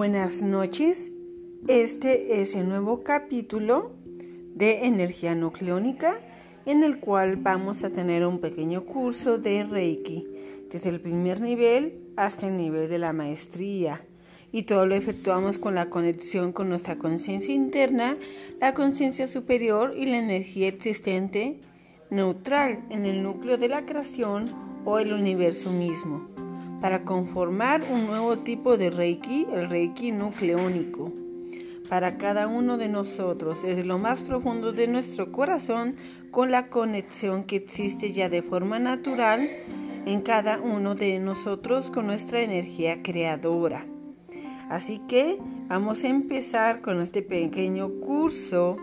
Buenas noches. Este es el nuevo capítulo de energía nucleónica en el cual vamos a tener un pequeño curso de Reiki desde el primer nivel hasta el nivel de la maestría. Y todo lo efectuamos con la conexión con nuestra conciencia interna, la conciencia superior y la energía existente neutral en el núcleo de la creación o el universo mismo para conformar un nuevo tipo de Reiki, el Reiki nucleónico. Para cada uno de nosotros, desde lo más profundo de nuestro corazón, con la conexión que existe ya de forma natural en cada uno de nosotros con nuestra energía creadora. Así que vamos a empezar con este pequeño curso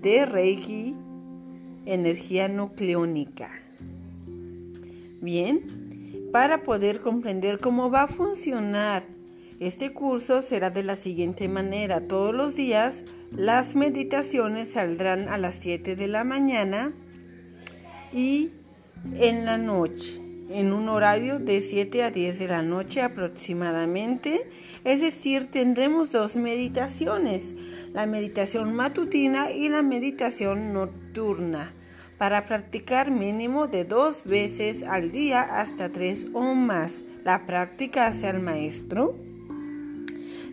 de Reiki, energía nucleónica. Bien, para poder comprender cómo va a funcionar. Este curso será de la siguiente manera. Todos los días las meditaciones saldrán a las 7 de la mañana y en la noche, en un horario de 7 a 10 de la noche aproximadamente. Es decir, tendremos dos meditaciones, la meditación matutina y la meditación nocturna para practicar mínimo de dos veces al día hasta tres o más. La práctica hacia el maestro.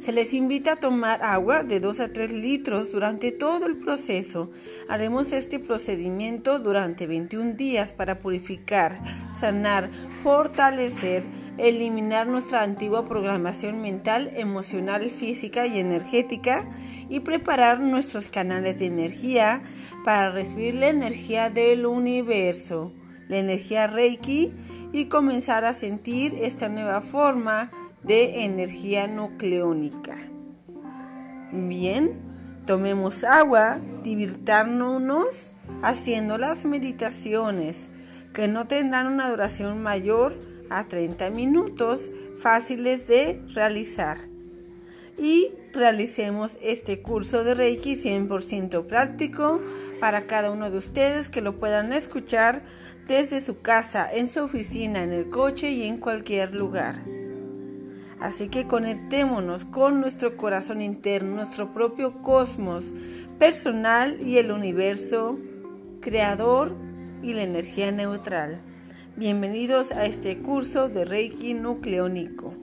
Se les invita a tomar agua de 2 a 3 litros durante todo el proceso. Haremos este procedimiento durante 21 días para purificar, sanar, fortalecer, eliminar nuestra antigua programación mental, emocional, física y energética y preparar nuestros canales de energía para recibir la energía del universo, la energía Reiki y comenzar a sentir esta nueva forma de energía nucleónica. Bien, tomemos agua, divirtándonos haciendo las meditaciones que no tendrán una duración mayor a 30 minutos fáciles de realizar. Y realicemos este curso de Reiki 100% práctico para cada uno de ustedes que lo puedan escuchar desde su casa, en su oficina, en el coche y en cualquier lugar. Así que conectémonos con nuestro corazón interno, nuestro propio cosmos personal y el universo creador y la energía neutral. Bienvenidos a este curso de Reiki nucleónico.